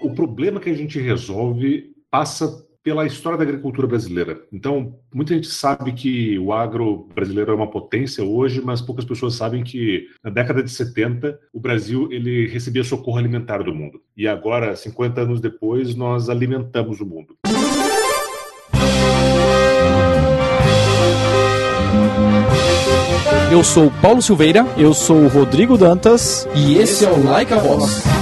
O problema que a gente resolve passa pela história da agricultura brasileira. Então, muita gente sabe que o agro brasileiro é uma potência hoje, mas poucas pessoas sabem que na década de 70 o Brasil ele recebia socorro alimentar do mundo. E agora, 50 anos depois, nós alimentamos o mundo. Eu sou Paulo Silveira, eu sou Rodrigo Dantas e esse é o Like a Voz.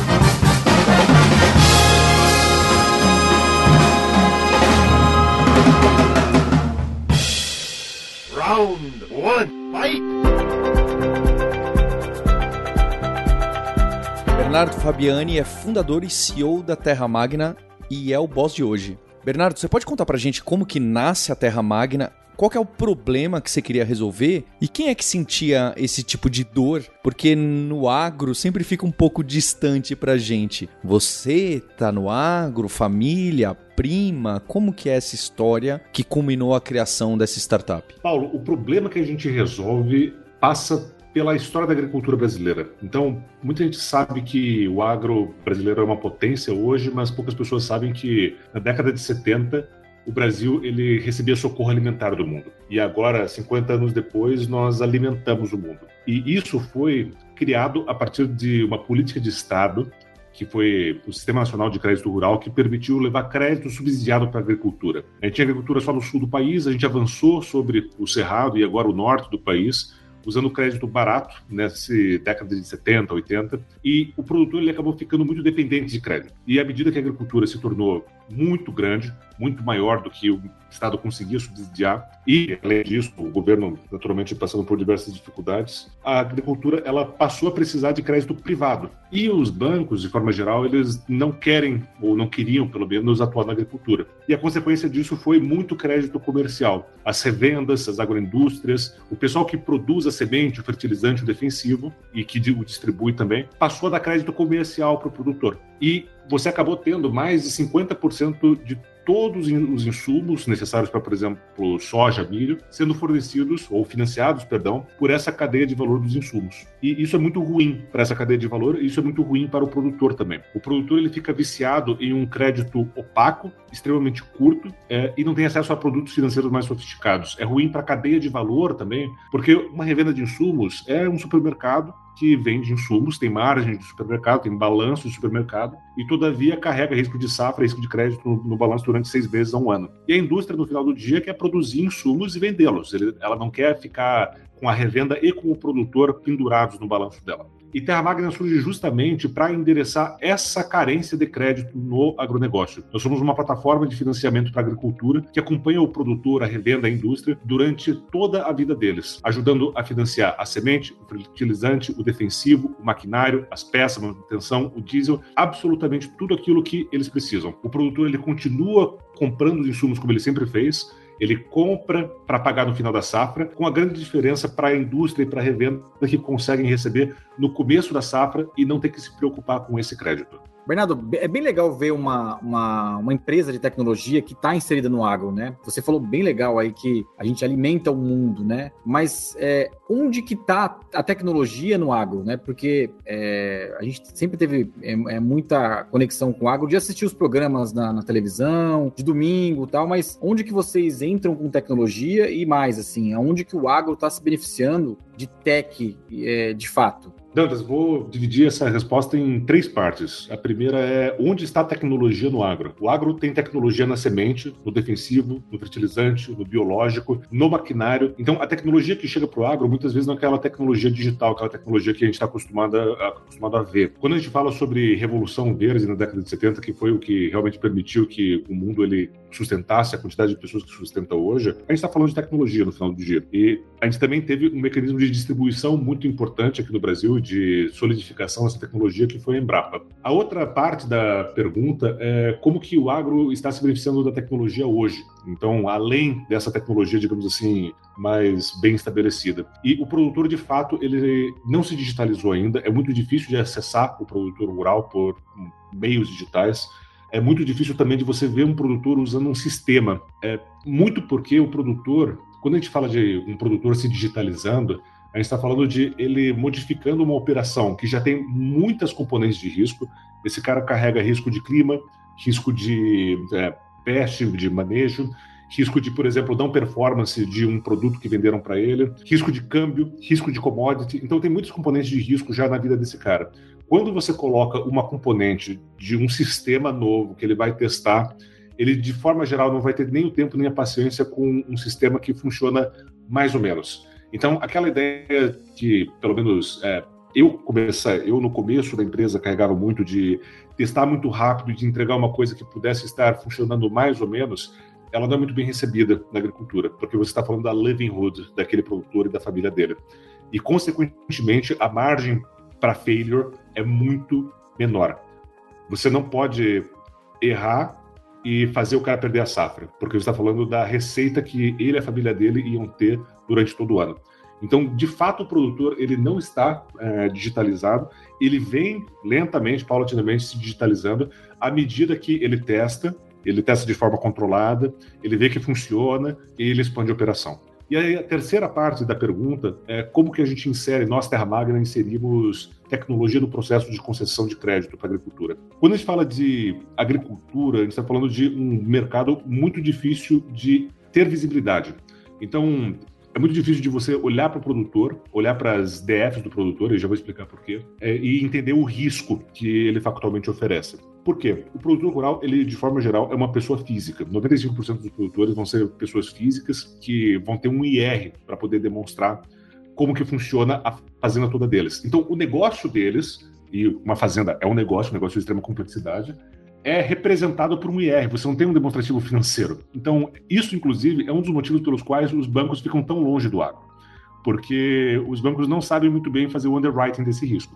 Bernardo Fabiani é fundador e CEO da Terra Magna e é o boss de hoje. Bernardo, você pode contar pra gente como que nasce a Terra Magna qual é o problema que você queria resolver e quem é que sentia esse tipo de dor? Porque no agro sempre fica um pouco distante pra gente. Você tá no agro, família, prima? Como que é essa história que culminou a criação dessa startup? Paulo, o problema que a gente resolve passa pela história da agricultura brasileira. Então, muita gente sabe que o agro brasileiro é uma potência hoje, mas poucas pessoas sabem que na década de 70 o Brasil ele recebia socorro alimentar do mundo. E agora, 50 anos depois, nós alimentamos o mundo. E isso foi criado a partir de uma política de Estado que foi o Sistema Nacional de Crédito Rural, que permitiu levar crédito subsidiado para a agricultura. A gente tinha agricultura só no sul do país, a gente avançou sobre o Cerrado e agora o norte do país, usando crédito barato nessa década de 70, 80, e o produtor ele acabou ficando muito dependente de crédito. E à medida que a agricultura se tornou muito grande, muito maior do que o Estado conseguia subsidiar, e além disso, o governo naturalmente passando por diversas dificuldades, a agricultura ela passou a precisar de crédito privado. E os bancos, de forma geral, eles não querem ou não queriam, pelo menos, atuar na agricultura. E a consequência disso foi muito crédito comercial. As revendas, as agroindústrias, o pessoal que produz a semente, o fertilizante, o defensivo e que o distribui também, passou a dar crédito comercial para o produtor. E você acabou tendo mais de 50% de todos os insumos necessários para, por exemplo, soja, milho, sendo fornecidos ou financiados, perdão, por essa cadeia de valor dos insumos. E isso é muito ruim para essa cadeia de valor e isso é muito ruim para o produtor também. O produtor ele fica viciado em um crédito opaco, extremamente curto é, e não tem acesso a produtos financeiros mais sofisticados. É ruim para a cadeia de valor também, porque uma revenda de insumos é um supermercado que vende insumos, tem margem de supermercado, tem balanço de supermercado, e todavia carrega risco de safra, risco de crédito no, no balanço durante seis meses a um ano. E a indústria, no final do dia, quer produzir insumos e vendê-los. Ela não quer ficar com a revenda e com o produtor pendurados no balanço dela. E Terra Magna surge justamente para endereçar essa carência de crédito no agronegócio. Nós somos uma plataforma de financiamento para a agricultura que acompanha o produtor, a revenda, a indústria durante toda a vida deles, ajudando a financiar a semente, o fertilizante, o defensivo, o maquinário, as peças, a manutenção, o diesel, absolutamente tudo aquilo que eles precisam. O produtor ele continua comprando os insumos como ele sempre fez, ele compra para pagar no final da safra, com a grande diferença para a indústria e para a revenda que conseguem receber no começo da safra e não ter que se preocupar com esse crédito. Bernardo, é bem legal ver uma, uma, uma empresa de tecnologia que está inserida no agro, né? Você falou bem legal aí que a gente alimenta o mundo, né? Mas é, onde que está a tecnologia no agro, né? Porque é, a gente sempre teve é, é, muita conexão com o agro de assistir os programas na, na televisão, de domingo tal, mas onde que vocês entram com tecnologia e mais, assim, aonde que o agro está se beneficiando de tech é, de fato? Dantas, vou dividir essa resposta em três partes. A primeira é onde está a tecnologia no agro? O agro tem tecnologia na semente, no defensivo, no fertilizante, no biológico, no maquinário. Então, a tecnologia que chega para o agro muitas vezes não é aquela tecnologia digital, aquela tecnologia que a gente está acostumado acostumado a ver. Quando a gente fala sobre revolução verde na década de 70, que foi o que realmente permitiu que o mundo ele sustentasse a quantidade de pessoas que sustenta hoje, a gente está falando de tecnologia no final do dia. E a gente também teve um mecanismo de distribuição muito importante aqui no Brasil de solidificação dessa tecnologia, que foi a Embrapa. A outra parte da pergunta é como que o agro está se beneficiando da tecnologia hoje. Então, além dessa tecnologia, digamos assim, mais bem estabelecida. E o produtor, de fato, ele não se digitalizou ainda. É muito difícil de acessar o produtor rural por meios digitais. É muito difícil também de você ver um produtor usando um sistema. É muito porque o produtor, quando a gente fala de um produtor se digitalizando, A gente está falando de ele modificando uma operação que já tem muitas componentes de risco. Esse cara carrega risco de clima, risco de é, peste, de manejo, risco de, por exemplo, não performance de um produto que venderam para ele, risco de câmbio, risco de commodity. Então, tem muitos componentes de risco já na vida desse cara. Quando você coloca uma componente de um sistema novo que ele vai testar, ele, de forma geral, não vai ter nem o tempo nem a paciência com um sistema que funciona mais ou menos. Então, aquela ideia que, pelo menos, é, eu comecei, eu no começo da empresa carregava muito de testar muito rápido, de entregar uma coisa que pudesse estar funcionando mais ou menos, ela não é muito bem recebida na agricultura, porque você está falando da livelihood daquele produtor e da família dele. E, consequentemente, a margem para failure é muito menor. Você não pode errar e fazer o cara perder a safra, porque você está falando da receita que ele e a família dele iam ter durante todo o ano. Então, de fato, o produtor ele não está é, digitalizado, ele vem lentamente, paulatinamente se digitalizando à medida que ele testa, ele testa de forma controlada, ele vê que funciona e ele expande a operação. E aí, a terceira parte da pergunta é como que a gente insere, nós, Terra Magna, inserimos tecnologia no processo de concessão de crédito para a agricultura. Quando a gente fala de agricultura, a gente está falando de um mercado muito difícil de ter visibilidade. Então, é muito difícil de você olhar para o produtor, olhar para as DFs do produtor, e já vou explicar por quê, é, e entender o risco que ele factualmente oferece. Por quê? O produtor rural, ele de forma geral é uma pessoa física. 95% dos produtores vão ser pessoas físicas que vão ter um IR para poder demonstrar como que funciona a fazenda toda deles. Então, o negócio deles, e uma fazenda é um negócio, um negócio de extrema complexidade, é representado por um IR, você não tem um demonstrativo financeiro. Então, isso, inclusive, é um dos motivos pelos quais os bancos ficam tão longe do agro, porque os bancos não sabem muito bem fazer o underwriting desse risco.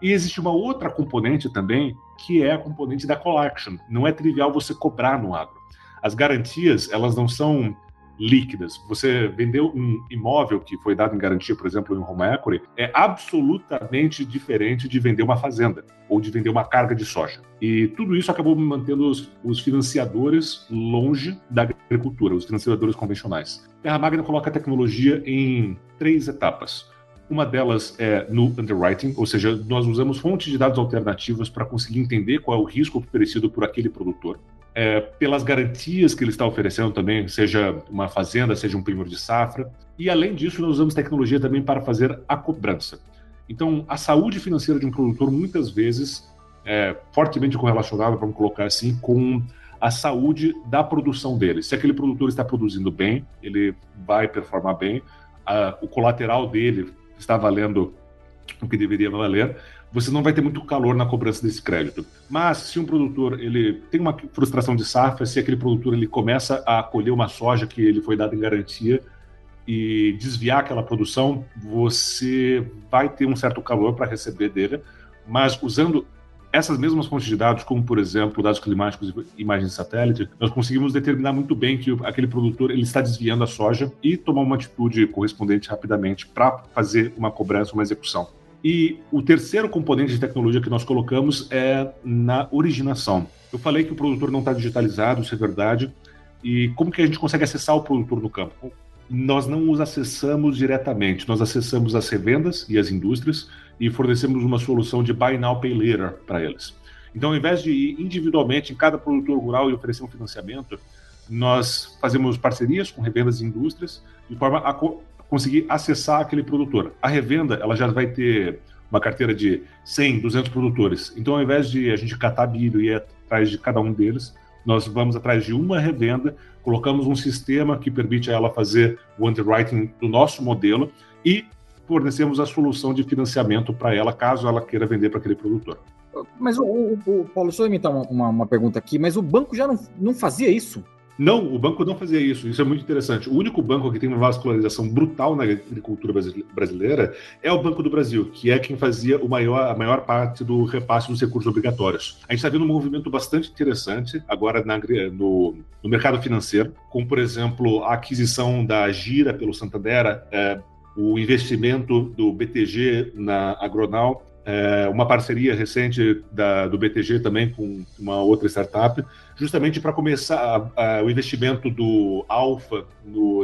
E existe uma outra componente também, que é a componente da collection. Não é trivial você cobrar no agro. As garantias, elas não são líquidas. Você vendeu um imóvel que foi dado em garantia, por exemplo, em home equity, é absolutamente diferente de vender uma fazenda ou de vender uma carga de soja. E tudo isso acabou mantendo os, os financiadores longe da agricultura, os financiadores convencionais. Terra Magna coloca a tecnologia em três etapas. Uma delas é no underwriting, ou seja, nós usamos fontes de dados alternativas para conseguir entender qual é o risco oferecido por aquele produtor é, pelas garantias que ele está oferecendo também, seja uma fazenda, seja um primeiro de safra. E além disso, nós usamos tecnologia também para fazer a cobrança. Então, a saúde financeira de um produtor muitas vezes é fortemente correlacionada, vamos colocar assim, com a saúde da produção dele. Se aquele produtor está produzindo bem, ele vai performar bem, a, o colateral dele está valendo o que deveria valer, você não vai ter muito calor na cobrança desse crédito. Mas se um produtor ele tem uma frustração de safra, se aquele produtor ele começa a colher uma soja que ele foi dado em garantia e desviar aquela produção, você vai ter um certo calor para receber dele, mas usando essas mesmas fontes de dados, como por exemplo dados climáticos e imagens de satélite, nós conseguimos determinar muito bem que aquele produtor ele está desviando a soja e tomar uma atitude correspondente rapidamente para fazer uma cobrança, uma execução. E o terceiro componente de tecnologia que nós colocamos é na originação. Eu falei que o produtor não está digitalizado, isso é verdade. E como que a gente consegue acessar o produtor no campo? Nós não os acessamos diretamente, nós acessamos as revendas e as indústrias e fornecemos uma solução de buy now, pay later para eles. Então, ao invés de ir individualmente em cada produtor rural e oferecer um financiamento, nós fazemos parcerias com revendas e indústrias de forma a conseguir acessar aquele produtor. A revenda, ela já vai ter uma carteira de 100, 200 produtores. Então, ao invés de a gente catar milho e ir atrás de cada um deles, nós vamos atrás de uma revenda, colocamos um sistema que permite a ela fazer o underwriting do nosso modelo e fornecemos a solução de financiamento para ela, caso ela queira vender para aquele produtor. Mas o, o, o Paulo, só imitar uma, uma, uma, pergunta aqui, mas o banco já não, não fazia isso? Não, o banco não fazia isso. Isso é muito interessante. O único banco que tem uma vascularização brutal na agricultura brasileira é o Banco do Brasil, que é quem fazia o maior, a maior parte do repasse dos recursos obrigatórios. A gente está vendo um movimento bastante interessante agora na, no, no, mercado financeiro, como, por exemplo, a aquisição da Gira pelo Santander, é, o investimento do BTG na Agronal, é, uma parceria recente da, do BTG também com uma outra startup, justamente para começar a, a, o investimento do Alfa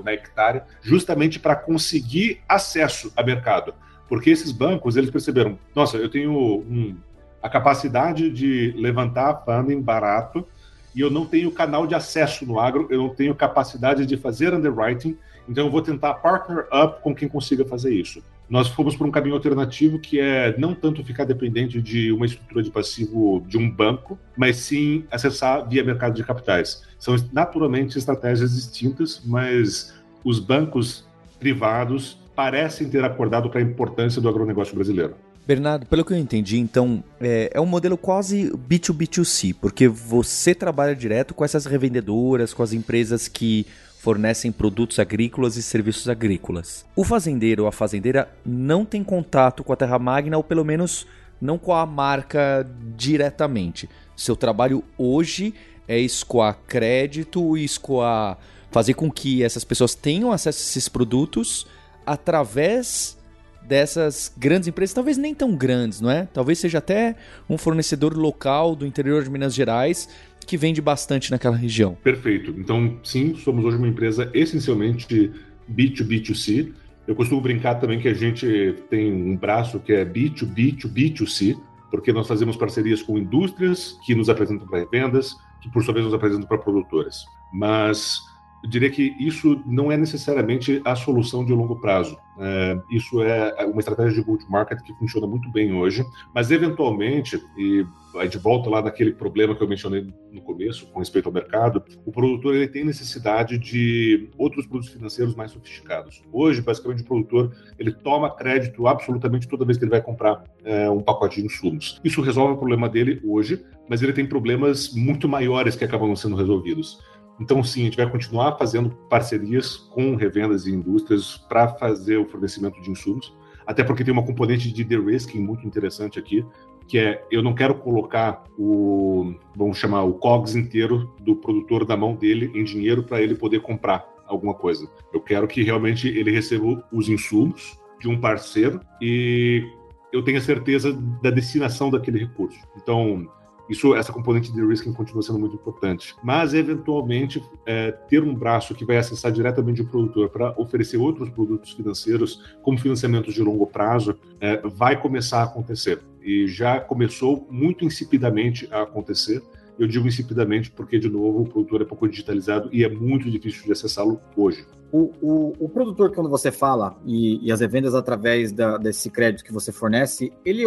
na hectare, justamente para conseguir acesso a mercado. Porque esses bancos, eles perceberam, nossa, eu tenho um, a capacidade de levantar funding barato e eu não tenho canal de acesso no agro, eu não tenho capacidade de fazer underwriting, então eu vou tentar partner up com quem consiga fazer isso. Nós fomos por um caminho alternativo que é não tanto ficar dependente de uma estrutura de passivo de um banco, mas sim acessar via mercado de capitais. São naturalmente estratégias distintas, mas os bancos privados parecem ter acordado para a importância do agronegócio brasileiro. Bernardo, pelo que eu entendi, então é, é, um modelo quase B2B2C, porque você trabalha direto com essas revendedoras, com as empresas que fornecem produtos agrícolas e serviços agrícolas. O fazendeiro ou a fazendeira não tem contato com a terra magna, ou pelo menos não com a marca diretamente. Seu trabalho hoje é escoar crédito e escoar, fazer com que essas pessoas tenham acesso a esses produtos através dessas grandes empresas, talvez nem tão grandes, não é? Talvez seja até um fornecedor local do interior de Minas Gerais que vende bastante naquela região. Perfeito. Então, sim, somos hoje uma empresa essencialmente B2B2C. Eu costumo brincar também que a gente tem um braço que é B2B2B2C, porque nós fazemos parcerias com indústrias que nos apresentam para revendas, que por sua vez nos apresentam para produtoras. Mas eu diria que isso não é necessariamente a solução de longo prazo. É, isso é uma estratégia de go-to-market que funciona muito bem hoje, mas eventualmente, e a gente volta lá naquele problema que eu mencionei no começo com respeito ao mercado, o produtor ele tem necessidade de outros produtos financeiros mais sofisticados. Hoje, basicamente, o produtor ele toma crédito absolutamente toda vez que ele vai comprar é, um pacote de insumos. Isso resolve o problema dele hoje, mas ele tem problemas muito maiores que acabam sendo resolvidos. Então, sim, a gente vai continuar fazendo parcerias com revendas e indústrias para fazer o fornecimento de insumos, até porque tem uma componente de de-risking muito interessante aqui, que é eu não quero colocar o, vamos chamar, o COGS inteiro do produtor na mão dele em dinheiro para ele poder comprar alguma coisa. Eu quero que realmente ele receba os insumos de um parceiro e eu tenha certeza da destinação daquele recurso. Então, isso, essa componente de risking continua sendo muito importante. Mas, eventualmente, é, ter um braço que vai acessar diretamente o produtor para oferecer outros produtos financeiros, como financiamentos de longo prazo, é, vai começar a acontecer. E já começou muito insipidamente a acontecer. Eu digo insipidamente porque, de novo, o produtor é pouco digitalizado e é muito difícil de acessá-lo hoje. O, o, o, produtor, quando você fala, e, e as vendas através da, desse crédito que você fornece, ele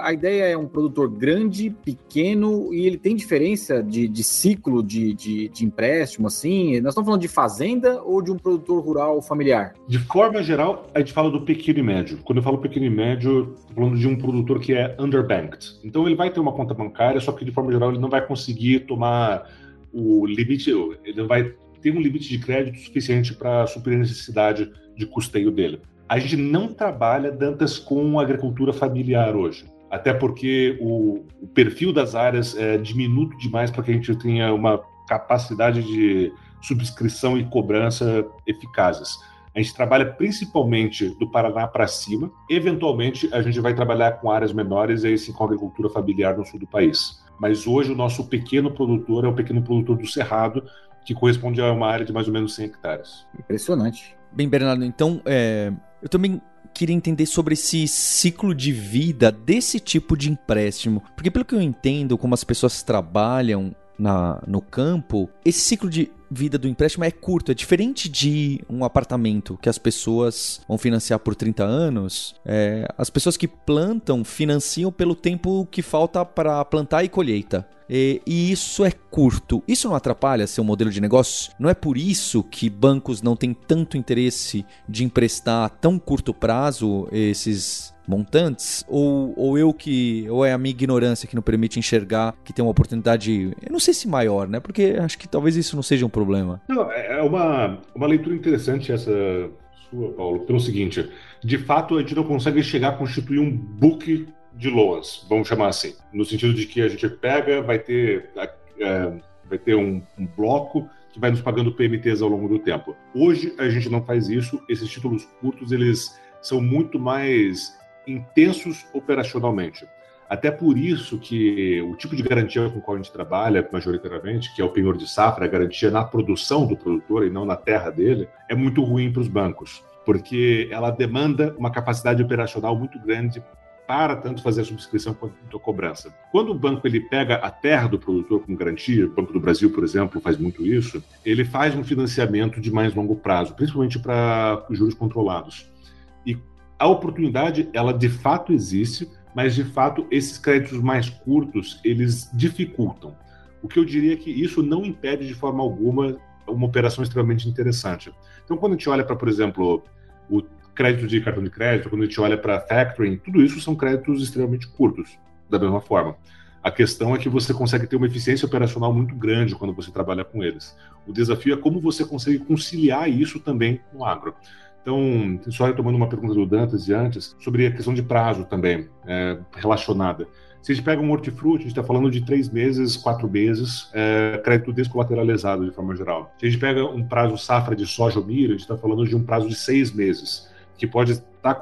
a ideia é um produtor grande, pequeno, e ele tem diferença de, de ciclo de, de, de, empréstimo, assim? Nós estamos falando de fazenda ou de um produtor rural familiar? De forma geral, a gente fala do pequeno e médio. Quando eu falo pequeno e médio, estou falando de um produtor que é underbanked. Então ele vai ter uma conta bancária, só que de forma geral ele não vai conseguir tomar o limite, ele não vai tem um limite de crédito suficiente para suprir a necessidade de custeio dele. A gente não trabalha, Dantas, com agricultura familiar hoje, até porque o, o perfil das áreas é diminuto demais para que a gente tenha uma capacidade de subscrição e cobrança eficazes. A gente trabalha principalmente do Paraná para cima. Eventualmente, a gente vai trabalhar com áreas menores, aí sim com agricultura familiar no sul do país. Mas hoje, o nosso pequeno produtor é o pequeno produtor do Cerrado, que corresponde a uma área de mais ou menos 100 hectares. Impressionante. Bem, Bernardo, então é, eu também queria entender sobre esse ciclo de vida desse tipo de empréstimo. Porque, pelo que eu entendo, como as pessoas trabalham na, no campo, esse ciclo de vida do empréstimo é curto, é diferente de um apartamento que as pessoas vão financiar por 30 anos. É, as pessoas que plantam financiam pelo tempo que falta para plantar e colheita. E, e, isso é curto. Isso não atrapalha seu modelo de negócio? Não é por isso que bancos não têm tanto interesse de emprestar a tão curto prazo esses montantes? Ou, ou eu que. Ou é a minha ignorância que não permite enxergar que tem uma oportunidade. Eu não sei se maior, né? Porque acho que talvez isso não seja um problema. Não, é, é uma, uma leitura interessante essa sua, Paulo, pelo seguinte: de fato, a gente não consegue chegar a constituir um book de loans, vamos chamar assim, no sentido de que a gente pega, vai ter, é, vai ter um, um bloco que vai nos pagando PMTs ao longo do tempo. Hoje a gente não faz isso, esses títulos curtos eles são muito mais intensos operacionalmente. Até por isso que o tipo de garantia com qual a gente trabalha, majoritariamente, que é o penhor de safra, a garantia na produção do produtor e não na terra dele, é muito ruim para os bancos, porque ela demanda uma capacidade operacional muito grande para tanto fazer a subscrição quanto a cobrança. Quando o banco ele pega a terra do produtor com garantia, o Banco do Brasil, por exemplo, faz muito isso, ele faz um financiamento de mais longo prazo, principalmente para juros controlados. E a oportunidade, ela de fato existe, mas de fato esses créditos mais curtos, eles dificultam. O que eu diria é que isso não impede de forma alguma uma operação extremamente interessante. Então, quando a gente olha para, por exemplo, o crédito de cartão de crédito, quando a gente olha para factoring, tudo isso são créditos extremamente curtos, da mesma forma. A questão é que você consegue ter uma eficiência operacional muito grande quando você trabalha com eles. O desafio é como você consegue conciliar isso também no agro. Então, só retomando uma pergunta do Dantas de antes, sobre a questão de prazo também, é, relacionada. Se a gente pega um hortifruti, a gente está falando de três meses, quatro meses, é, crédito descolateralizado de forma geral. Se a gente pega um prazo safra de soja ou milho, a gente está falando de um prazo de seis meses que pode estar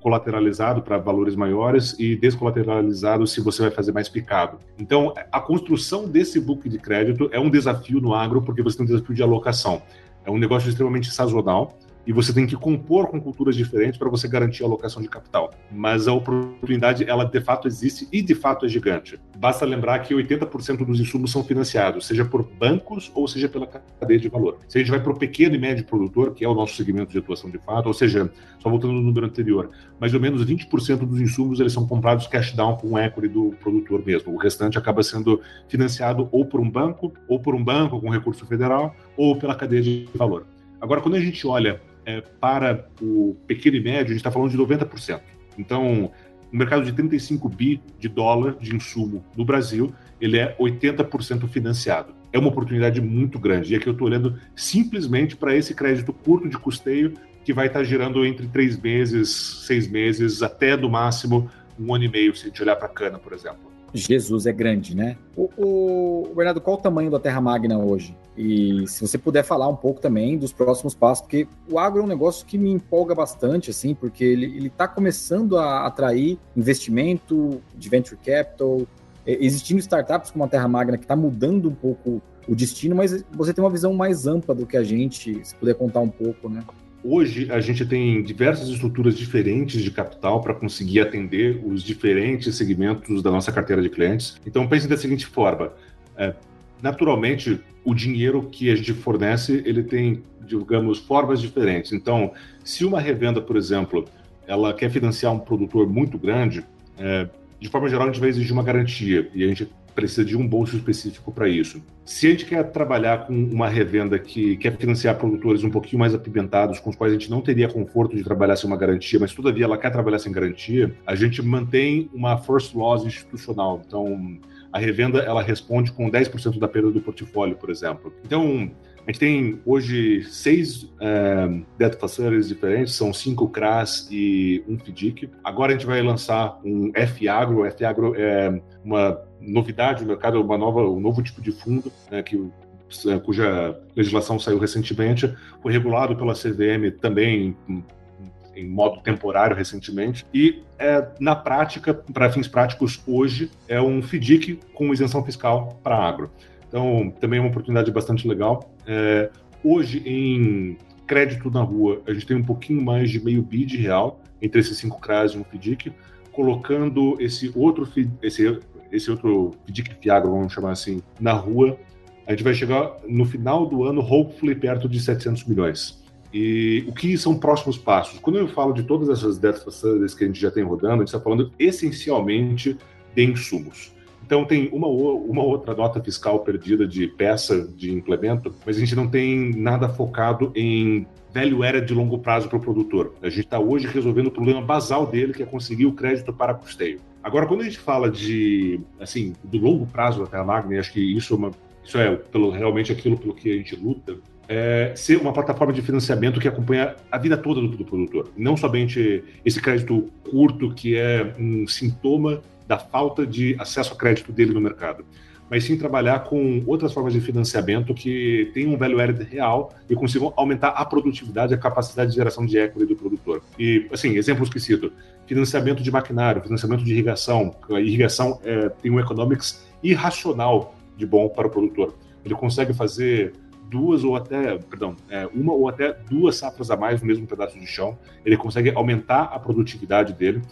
colateralizado para valores maiores e descolateralizado se você vai fazer mais picado. Então, a construção desse book de crédito é um desafio no agro, porque você tem um desafio de alocação. É um negócio extremamente sazonal e você tem que compor com culturas diferentes para você garantir a alocação de capital. Mas a oportunidade, ela de fato existe e de fato é gigante. Basta lembrar que 80% dos insumos são financiados, seja por bancos ou seja pela cadeia de valor. Se a gente vai para o pequeno e médio produtor, que é o nosso segmento de atuação de fato, ou seja, só voltando no número anterior, mais ou menos 20% dos insumos eles são comprados cash down com o equity do produtor mesmo. O restante acaba sendo financiado ou por um banco, ou por um banco com recurso federal, ou pela cadeia de valor. Agora, quando a gente olha é, para o pequeno e médio, a gente está falando de 90%. Então, o mercado de 35 bi de dólar de insumo no Brasil, ele é 80% financiado. É uma oportunidade muito grande. E aqui eu estou olhando simplesmente para esse crédito curto de custeio que vai estar tá girando entre três meses, seis meses, até no máximo um ano e meio, se a gente olhar para a cana, por exemplo. Jesus é grande, né? O, o, Bernardo, qual o tamanho da Terra Magna hoje? E se você puder falar um pouco também dos próximos passos, porque o agro é um negócio que me empolga bastante, assim, porque ele está começando a atrair investimento de venture capital, existindo startups como a Terra Magna que está mudando um pouco o destino, mas você tem uma visão mais ampla do que a gente, se puder contar um pouco, né? Hoje a gente tem diversas estruturas diferentes de capital para conseguir atender os diferentes segmentos da nossa carteira de clientes. Então pense da seguinte forma: é, naturalmente o dinheiro que a gente fornece ele tem, digamos, formas diferentes. Então, se uma revenda, por exemplo, ela quer financiar um produtor muito grande, é, de forma geral a gente vai exigir uma garantia e a gente precisa de um bolso específico para isso. Se a gente quer trabalhar com uma revenda que quer financiar produtores um pouquinho mais apimentados, com os quais a gente não teria conforto de trabalhar sem uma garantia, mas todavia ela quer trabalhar sem garantia, a gente mantém uma first loss institucional. Então, a revenda ela responde com 10% da perda do portfólio, por exemplo. Então, a gente tem hoje seis é, facilities diferentes, são cinco CRAS e um FDIC. Agora a gente vai lançar um F-Agro. F-Agro é uma novidade no mercado, uma nova, um novo tipo de fundo né, que é, cuja legislação saiu recentemente, foi regulado pela CVM também em modo temporário recentemente, e é, na prática, para fins práticos, hoje é um FDIC com isenção fiscal para agro. Então, também é uma oportunidade bastante legal. É, hoje, em crédito na rua, a gente tem um pouquinho mais de meio bi de real entre esses cinco CRAs e um FDIC, colocando esse outro, esse, esse outro FDIC Fiagro, vamos chamar assim, na rua, a gente vai chegar no final do ano, hopefully, perto de 700 milhões. E o que são próximos passos? Quando eu falo de todas essas facilities que a gente já tem rodando, a gente está falando essencialmente de insumos. Então tem uma, uma outra nota fiscal perdida de peça de implemento, mas a gente não tem nada focado em velho era de longo prazo para o produtor. A gente está hoje resolvendo o problema basal dele, que é conseguir o crédito para custeio. Agora, quando a gente fala de, assim, do longo prazo da Terra Magna, acho que isso é, uma, isso é pelo, realmente aquilo pelo que a gente luta, é, ser uma plataforma de financiamento que acompanha a vida toda do, do, produtor. Não somente esse crédito curto, que é um sintoma da falta de acesso a crédito dele no mercado. mas sim trabalhar com outras formas de financiamento que tenham um value added real e consigam aumentar a produtividade e a capacidade de geração de equity do produtor. E, assim, exemplos que cito, financiamento de maquinário, financiamento de irrigação. A irrigação é, tem um economics irracional de bom para o produtor. Ele consegue fazer duas ou até, perdão, é, uma ou até duas safras a mais no mesmo pedaço de chão. Ele consegue aumentar a produtividade dele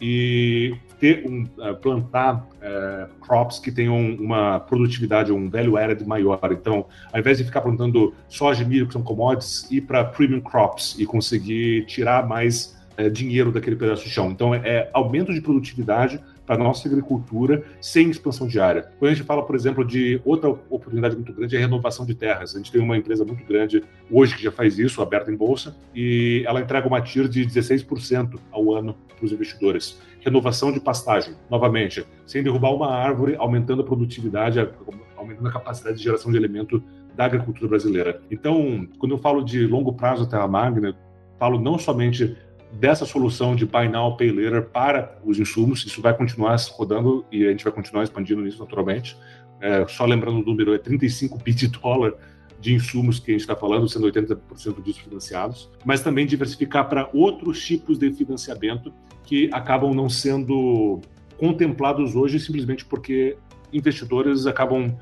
e ter um uh, plantar uh, crops que tenham uma produtividade, um value added maior. Então, ao invés de ficar plantando soja e milho, que são commodities, ir para premium crops e conseguir tirar mais uh, dinheiro daquele pedaço de chão. Então, é, é aumento de produtividade para a nossa agricultura sem expansão de área. Quando a gente fala, por exemplo, de outra oportunidade muito grande, é a renovação de terras. A gente tem uma empresa muito grande hoje que já faz isso, aberta em bolsa, e ela entrega uma TIR de 16% ao ano para os investidores. Renovação de pastagem, novamente, sem derrubar uma árvore, aumentando a produtividade, aumentando a capacidade de geração de alimento da agricultura brasileira. Então, quando eu falo de longo prazo Terra Magna, falo não somente dessa solução de Buy Now, Pay Later para os insumos. Isso vai continuar rodando e a gente vai continuar expandindo isso naturalmente. É, só lembrando o número, é 35 bit dólar de insumos que a gente está falando, sendo 80% disso financiados, mas também diversificar para outros tipos de financiamento que acabam não sendo contemplados hoje simplesmente porque investidores acabam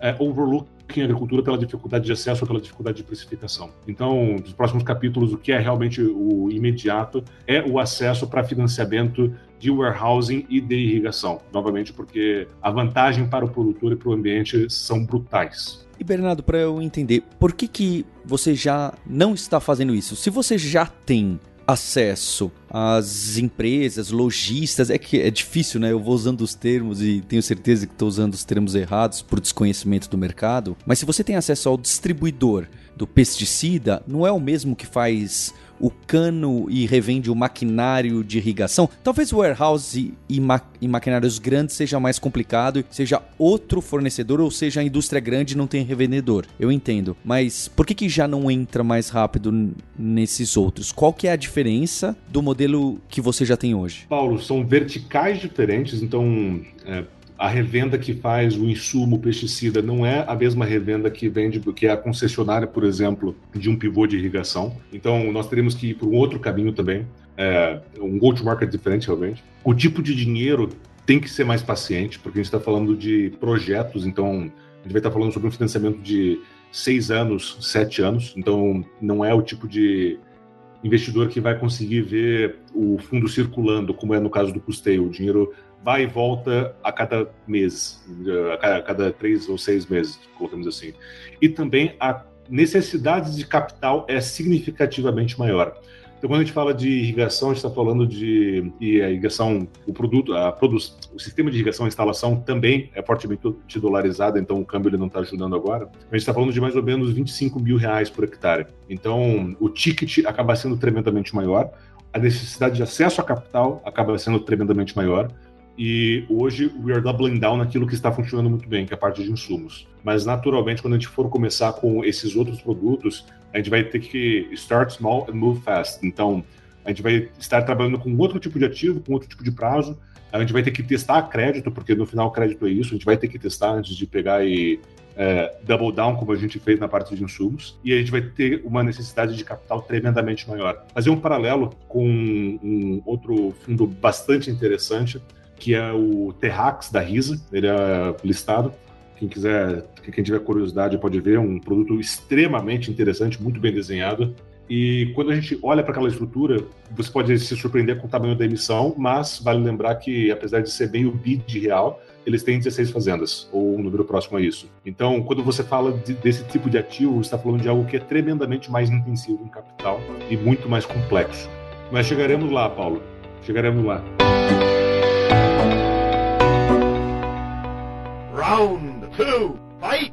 é, overlook em agricultura pela dificuldade de acesso ou pela dificuldade de precificação. Então, nos próximos capítulos, o que é realmente o imediato é o acesso para financiamento de warehousing e de irrigação. Novamente, porque a vantagem para o produtor e para o ambiente são brutais. E Bernardo, para eu entender, por que, que você já não está fazendo isso? Se você já tem acesso às empresas, lojistas, é que é difícil, né? Eu vou usando os termos e tenho certeza que estou usando os termos errados por desconhecimento do mercado. Mas se você tem acesso ao distribuidor do pesticida, não é o mesmo que faz o cano e revende o maquinário de irrigação. Talvez warehouse e, ma e maquinários grandes seja mais complicado, seja outro fornecedor ou seja a indústria grande não tem revendedor. Eu entendo, mas por que, que já não entra mais rápido nesses outros? Qual que é a diferença do modelo que você já tem hoje? Paulo, são verticais diferentes, então é, a revenda que faz o insumo pesticida não é a mesma revenda que vende, que é a concessionária, por exemplo, de um pivô de irrigação. Então, nós teríamos que ir por um outro caminho também, é, um go-to-market diferente, realmente. O tipo de dinheiro tem que ser mais paciente, porque a gente está falando de projetos, então a gente vai estar tá falando sobre um financiamento de seis anos, sete anos, então não é o tipo de investidor que vai conseguir ver o fundo circulando, como é no caso do custeio. O dinheiro vai e volta a cada mês, a cada, a cada três ou seis meses, colocamos assim. E também a necessidade de capital é significativamente maior. Então, quando a gente fala de irrigação, a gente está falando de e a irrigação, o produto, a produ, o sistema de irrigação, a instalação também é fortemente dolarizado, então o câmbio ele não está ajudando agora. A gente está falando de mais ou menos 25 mil reais por hectare. Então, o ticket acaba sendo tremendamente maior, a necessidade de acesso a capital acaba sendo tremendamente maior. E hoje we are doubling down naquilo que está funcionando muito bem, que é a parte de insumos. Mas naturalmente, quando a gente for começar com esses outros produtos, a gente vai ter que start small and move fast. Então, a gente vai estar trabalhando com outro tipo de ativo, com outro tipo de prazo. A gente vai ter que testar crédito, porque no final crédito é isso. A gente vai ter que testar antes de pegar e é, double down, como a gente fez na parte de insumos, e a gente vai ter uma necessidade de capital tremendamente maior. Fazer um paralelo com um outro fundo bastante interessante, que é o Terrax da Risa, ele é listado. Quem quiser, quem tiver curiosidade pode ver, um produto extremamente interessante, muito bem desenhado. E quando a gente olha para aquela estrutura, você pode se surpreender com o tamanho da emissão, mas vale lembrar que, apesar de ser bem o bid real, eles têm 16 fazendas, ou um número próximo a isso. Então, quando você fala de, desse tipo de ativo, você está falando de algo que é tremendamente mais intensivo em capital e muito mais complexo. Mas chegaremos lá, Paulo. Chegaremos lá. Round two, fight!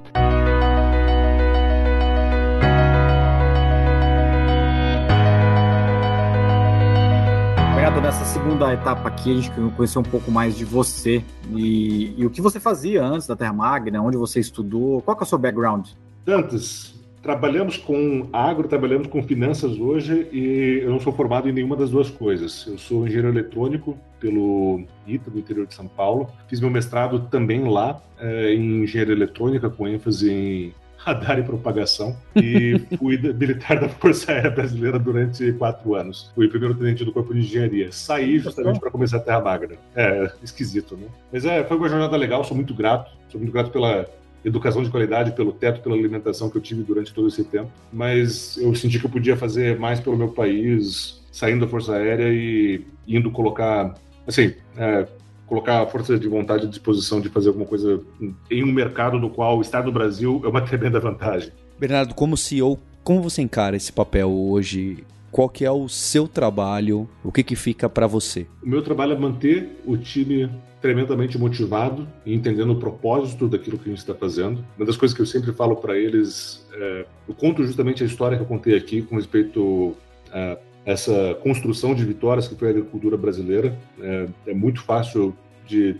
nessa segunda etapa aqui, a gente conheceu um pouco mais de você e, e, o que você fazia antes da Terra Magna, onde você estudou, qual que é o seu background? Tantos. Trabalhamos com agro, trabalhamos com finanças hoje e eu não sou formado em nenhuma das duas coisas. Eu sou engenheiro eletrônico pelo ITA do interior de São Paulo. Fiz meu mestrado também lá é, em engenharia eletrônica com ênfase em radar e propagação e fui militar da Força Aérea Brasileira durante quatro anos. Fui primeiro tenente do Corpo de Engenharia. Saí justamente para começar a Terra Magra. É, esquisito, né? Mas é, foi uma jornada legal, sou muito grato. Sou muito grato pela educação de qualidade, pelo teto, pela alimentação que eu tive durante todo esse tempo. Mas eu senti que eu podia fazer mais pelo meu país, saindo da Força Aérea e indo colocar, assim, é, colocar a força de vontade à disposição de fazer alguma coisa em um mercado no qual o Estado do Brasil é uma tremenda vantagem. Bernardo, como CEO, como você encara esse papel hoje? Qual que é o seu trabalho? O que que fica para você? O meu trabalho é manter o time tremendamente motivado e entendendo o propósito daquilo que a gente está fazendo. Uma das coisas que eu sempre falo para eles, é, eu conto justamente a história que eu contei aqui com respeito a essa construção de vitórias que foi a agricultura brasileira. É, é muito fácil de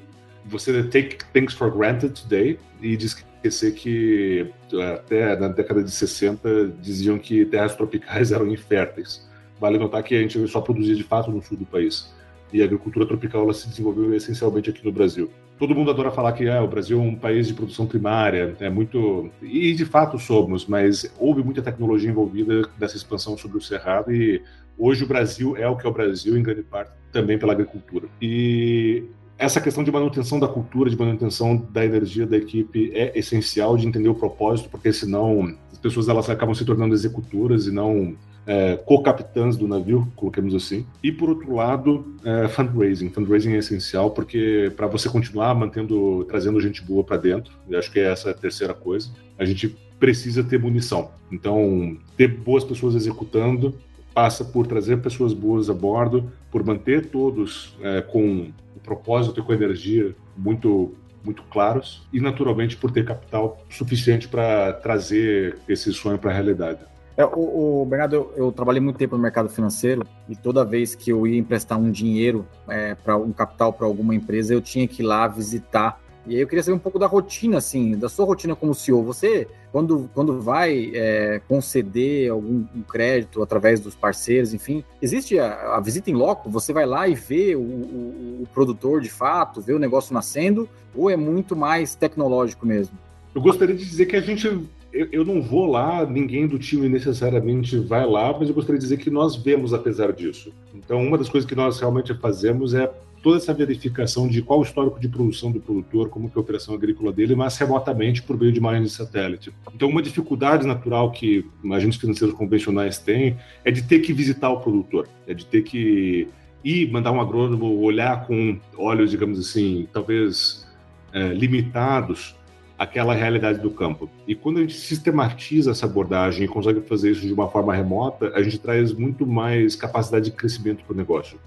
você take things for granted today e de esquecer que até na década de 60 diziam que terras tropicais eram inférteis. Vale notar que a gente só produzia de fato no sul do país e a agricultura tropical ela se desenvolveu essencialmente aqui no Brasil. Todo mundo adora falar que ah, o Brasil é um país de produção primária, é muito e de fato somos, mas houve muita tecnologia envolvida nessa expansão sobre o cerrado e hoje o Brasil é o que é o Brasil em grande parte também pela agricultura. E essa questão de manutenção da cultura, de manutenção da energia da equipe é essencial de entender o propósito, porque senão as pessoas elas acabam se tornando executoras e não é, co-capitãs do navio, coloquemos assim. E por outro lado, é, fundraising. Fundraising é essencial porque para você continuar mantendo, trazendo gente boa para dentro, eu acho que é essa a terceira coisa. A gente precisa ter munição. Então, ter boas pessoas executando passa por trazer pessoas boas a bordo, por manter todos é, com propósito e com a energia muito muito claros e naturalmente por ter capital suficiente para trazer esse sonho para a realidade. É, o, o, Bernardo, eu, eu, trabalhei muito tempo no mercado financeiro e toda vez que eu ia emprestar um dinheiro é, para um capital para alguma empresa, eu tinha que ir lá visitar. E aí eu queria saber um pouco da rotina, assim, da sua rotina como CEO. Você, quando, quando vai é, conceder algum um crédito através dos parceiros, enfim, existe a, a, visita em loco? Você vai lá e vê o, o, o produtor de fato, vê o negócio nascendo, ou é muito mais tecnológico mesmo? Eu gostaria de dizer que a gente eu, eu, não vou lá, ninguém do time necessariamente vai lá, mas eu gostaria de dizer que nós vemos apesar disso. Então, uma das coisas que nós realmente fazemos é toda essa verificação de qual o histórico de produção do produtor, como que é a operação agrícola dele, mas remotamente por meio de imagens de satélite. Então, uma dificuldade natural que agentes financeiros convencionais têm é de ter que visitar o produtor, é de ter que ir mandar um agrônomo olhar com olhos, digamos assim, talvez é, limitados aquela realidade do campo. E quando a gente sistematiza essa abordagem e consegue fazer isso de uma forma remota, a gente traz muito mais capacidade de crescimento para o negócio.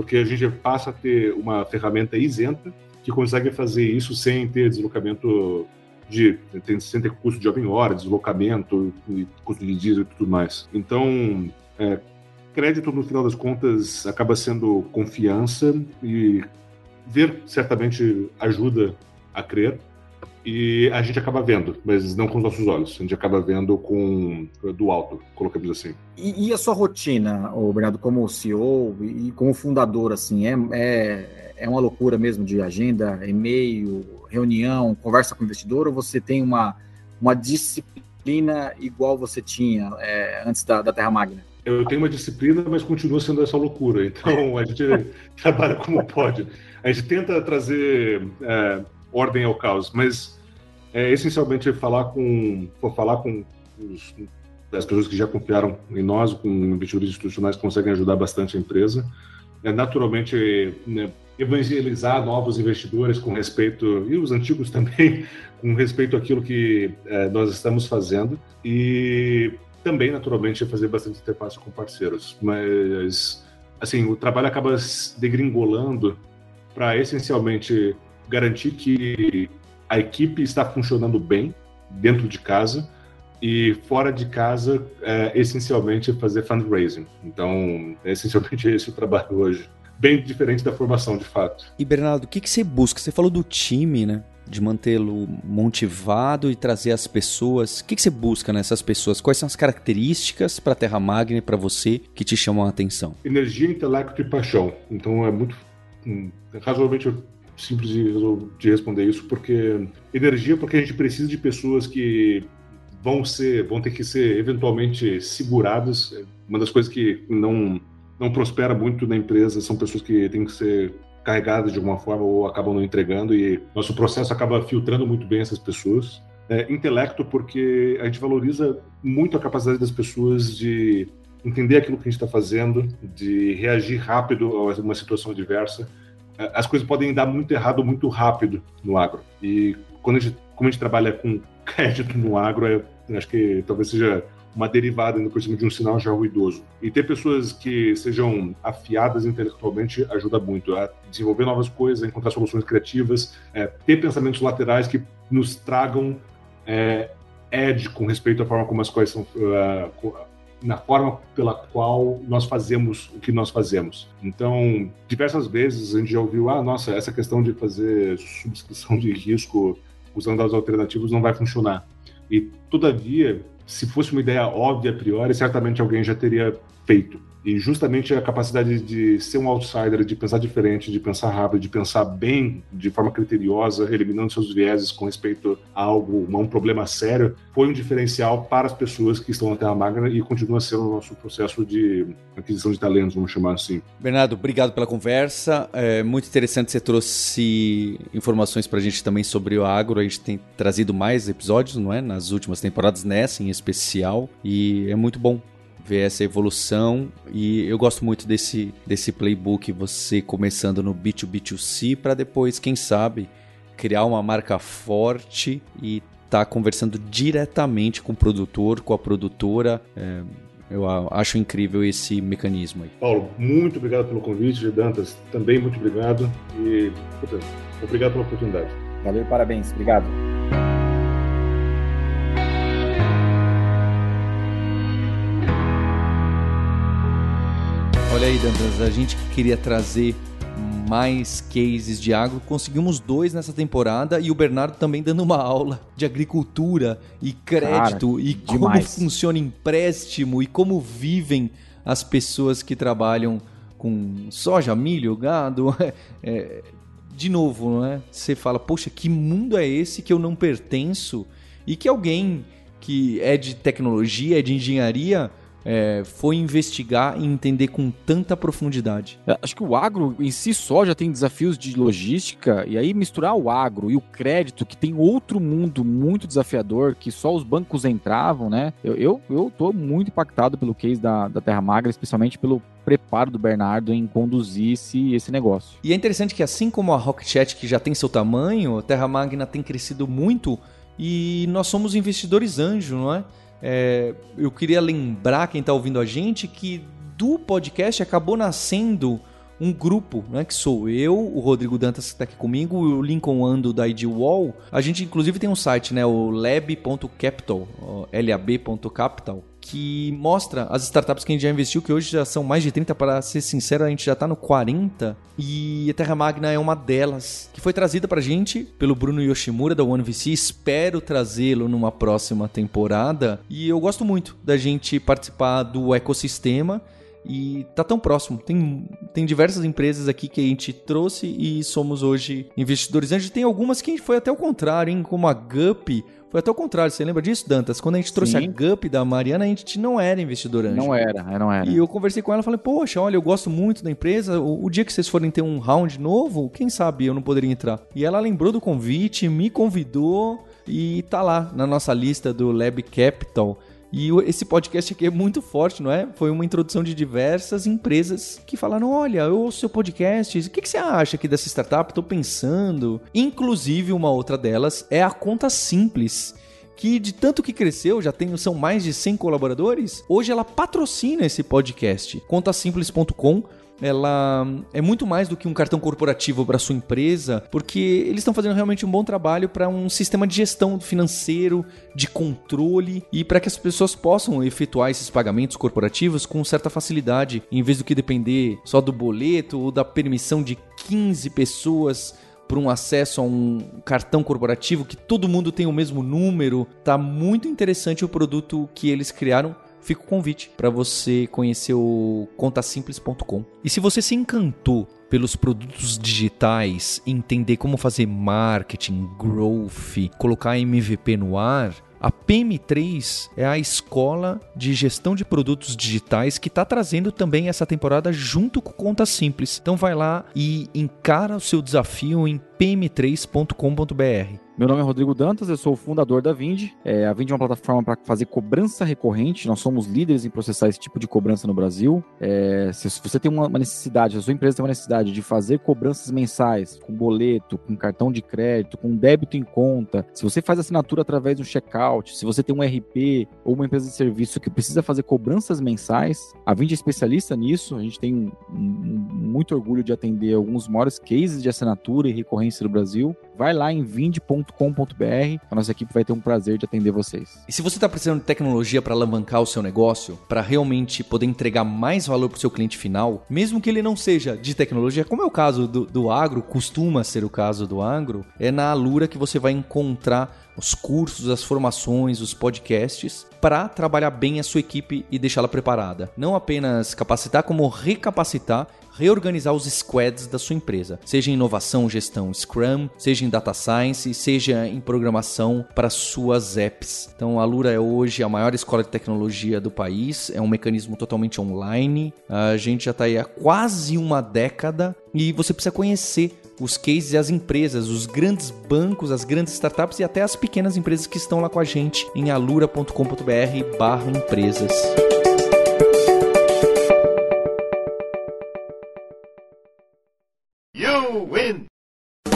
Porque a gente passa a ter uma ferramenta isenta que consegue fazer isso sem ter deslocamento de sem ter custo de jovem-hora, deslocamento, custo de diesel e tudo mais. Então, é, crédito no final das contas acaba sendo confiança e ver certamente ajuda a crer e a gente acaba vendo, mas não com os nossos olhos. A gente acaba vendo com do alto, colocamos assim. E, e a sua rotina, Bernardo, como CEO e como fundador, assim, é, é, é uma loucura mesmo de agenda, e-mail, reunião, conversa com o investidor, ou você tem uma, uma disciplina igual você tinha é, antes da, da Terra Magna? Eu tenho uma disciplina, mas continua sendo essa loucura. Então a gente trabalha como pode. A gente tenta trazer é, ordem ao caos, mas é essencialmente falar com, falar com os, as pessoas que já confiaram em nós, com investidores institucionais que conseguem ajudar bastante a empresa. É, naturalmente, né, evangelizar novos investidores com respeito, e os antigos também, com respeito àquilo que é, nós estamos fazendo. E também, naturalmente, fazer bastante interface com parceiros. Mas, assim, o trabalho acaba degringolando para essencialmente garantir que a equipe está funcionando bem dentro de casa e fora de casa, é, essencialmente, fazer fundraising. Então, é essencialmente esse o trabalho hoje. Bem diferente da formação, de fato. E, Bernardo, o que, que você busca? Você falou do time, né? de mantê-lo motivado e trazer as pessoas? O que, que você busca nessas pessoas? Quais são as características para a Terra Magna para você que te chamam a atenção? Energia, intelecto e paixão. Então é muito hum, razoavelmente simples de, de responder isso, porque energia, porque a gente precisa de pessoas que vão ser, vão ter que ser eventualmente seguradas. Uma das coisas que não não prospera muito na empresa são pessoas que têm que ser carregadas de alguma forma ou acabam não entregando e nosso processo acaba filtrando muito bem essas pessoas. É, intelecto porque a gente valoriza muito a capacidade das pessoas de entender aquilo que a gente está fazendo, de reagir rápido a uma situação adversa. As coisas podem dar muito errado muito rápido no agro. E quando a gente, como a gente trabalha com crédito no agro, é, acho que talvez seja uma derivada no por cima de um sinal já ruidoso. E ter pessoas que sejam afiadas intelectualmente ajuda muito a desenvolver novas coisas, a encontrar soluções criativas, é, ter pensamentos laterais que nos tragam é, edge com respeito à forma como as coisas são. Uh, na forma pela qual nós fazemos o que nós fazemos. Então, diversas vezes a gente já ouviu, ah, nossa, essa questão de fazer subscrição de risco usando as alternativas não vai funcionar. E, todavia, se fosse uma ideia óbvia a priori, certamente alguém já teria feito. E justamente a capacidade de ser um outsider, de pensar diferente, de pensar rápido, de pensar bem, de forma criteriosa, eliminando seus vieses com respeito a algo, a um problema sério, foi um diferencial para as pessoas que estão na Terra Magna e continua sendo o nosso processo de aquisição de talentos, vamos chamar assim. Bernardo, obrigado pela conversa. É muito interessante você trouxe informações para a gente também sobre o agro. A gente tem trazido mais episódios, não é? Nas últimas temporadas, nessa em especial. E é muito bom ver essa evolução e eu gosto muito desse, desse playbook, você começando no B2B2C para depois, quem sabe, criar uma marca forte e estar tá conversando diretamente com o produtor, com a produtora. É, eu acho incrível esse mecanismo aí. Paulo, muito obrigado pelo convite. Dantas, também muito obrigado. E, puta, obrigado pela oportunidade. Valeu, parabéns. Obrigado. Olha aí, Dantas, a gente que queria trazer mais cases de agro, conseguimos dois nessa temporada e o Bernardo também dando uma aula de agricultura e crédito Cara, e como funciona empréstimo e como vivem as pessoas que trabalham com soja, milho, gado. É, de novo, não é? Você fala, poxa, que mundo é esse que eu não pertenço e que alguém que é de tecnologia, é de engenharia, é, foi investigar e entender com tanta profundidade? É, acho que o agro em si só já tem desafios de logística, e aí misturar o agro e o crédito, que tem outro mundo muito desafiador, que só os bancos entravam, né? Eu, eu, eu tô muito impactado pelo case da, da Terra Magra, especialmente pelo preparo do Bernardo em conduzir esse, esse negócio. E é interessante que assim como a Rockchat, que já tem seu tamanho, a Terra Magna tem crescido muito e nós somos investidores anjo, não é? É, eu queria lembrar quem está ouvindo a gente que do podcast acabou nascendo um grupo, né, que sou eu, o Rodrigo Dantas que está aqui comigo, o Lincoln Ando da ID Wall. A gente inclusive tem um site, né, o lab.capital, lab.capital, que mostra as startups que a gente já investiu, que hoje já são mais de 30, para ser sincero, a gente já está no 40, e a Terra Magna é uma delas, que foi trazida para a gente pelo Bruno Yoshimura da OneVC, espero trazê-lo numa próxima temporada, e eu gosto muito da gente participar do ecossistema, e tá tão próximo. Tem, tem diversas empresas aqui que a gente trouxe e somos hoje investidores anjos. Tem algumas que foi até o contrário, hein? como a Gup. Foi até o contrário, você lembra disso, Dantas? Quando a gente trouxe Sim. a Gup da Mariana, a gente não era investidor anjo. Não era, não era. E eu conversei com ela e falei, poxa, olha, eu gosto muito da empresa, o, o, dia que vocês forem ter um round novo, quem sabe eu não poderia entrar. E ela lembrou do convite, me convidou e tá lá na nossa lista do Lab Capital. E esse podcast aqui é muito forte, não é? Foi uma introdução de diversas empresas que falaram: olha, eu ouço seu podcast, o que, que você acha aqui dessa startup? Estou pensando. Inclusive, uma outra delas é a Conta Simples que de tanto que cresceu, já tem, são mais de 100 colaboradores, hoje ela patrocina esse podcast. Contasimples.com ela é muito mais do que um cartão corporativo para sua empresa, porque eles estão fazendo realmente um bom trabalho para um sistema de gestão financeiro, de controle e para que as pessoas possam efetuar esses pagamentos corporativos com certa facilidade, em vez do que depender só do boleto ou da permissão de 15 pessoas por um acesso a um cartão corporativo que todo mundo tem o mesmo número. Tá muito interessante o produto que eles criaram. Fica o convite para você conhecer o contasimples.com. E se você se encantou pelos produtos digitais, entender como fazer marketing, growth, colocar MVP no ar, a PM3 é a escola de gestão de produtos digitais que está trazendo também essa temporada junto com Conta Simples. Então vai lá e encara o seu desafio em pm3.com.br. Meu nome é Rodrigo Dantas, eu sou o fundador da Vind. É, a Vind é uma plataforma para fazer cobrança recorrente. Nós somos líderes em processar esse tipo de cobrança no Brasil. É, se você tem uma necessidade, se a sua empresa tem uma necessidade de fazer cobranças mensais com boleto, com cartão de crédito, com débito em conta, se você faz assinatura através do checkout, se você tem um RP ou uma empresa de serviço que precisa fazer cobranças mensais, a Vind é especialista nisso. A gente tem um, um, muito orgulho de atender alguns maiores cases de assinatura e recorrência do Brasil. Vai lá em vind.com com.br. A nossa equipe vai ter um prazer de atender vocês. E se você está precisando de tecnologia para alavancar o seu negócio, para realmente poder entregar mais valor para o seu cliente final, mesmo que ele não seja de tecnologia, como é o caso do, do agro, costuma ser o caso do agro, é na Alura que você vai encontrar os cursos, as formações, os podcasts para trabalhar bem a sua equipe e deixá-la preparada. Não apenas capacitar, como recapacitar reorganizar os squads da sua empresa, seja em inovação, gestão Scrum, seja em data science, seja em programação para suas apps. Então a Lura é hoje a maior escola de tecnologia do país, é um mecanismo totalmente online. A gente já está aí há quase uma década e você precisa conhecer os cases e as empresas, os grandes bancos, as grandes startups e até as pequenas empresas que estão lá com a gente em alura.com.br/empresas.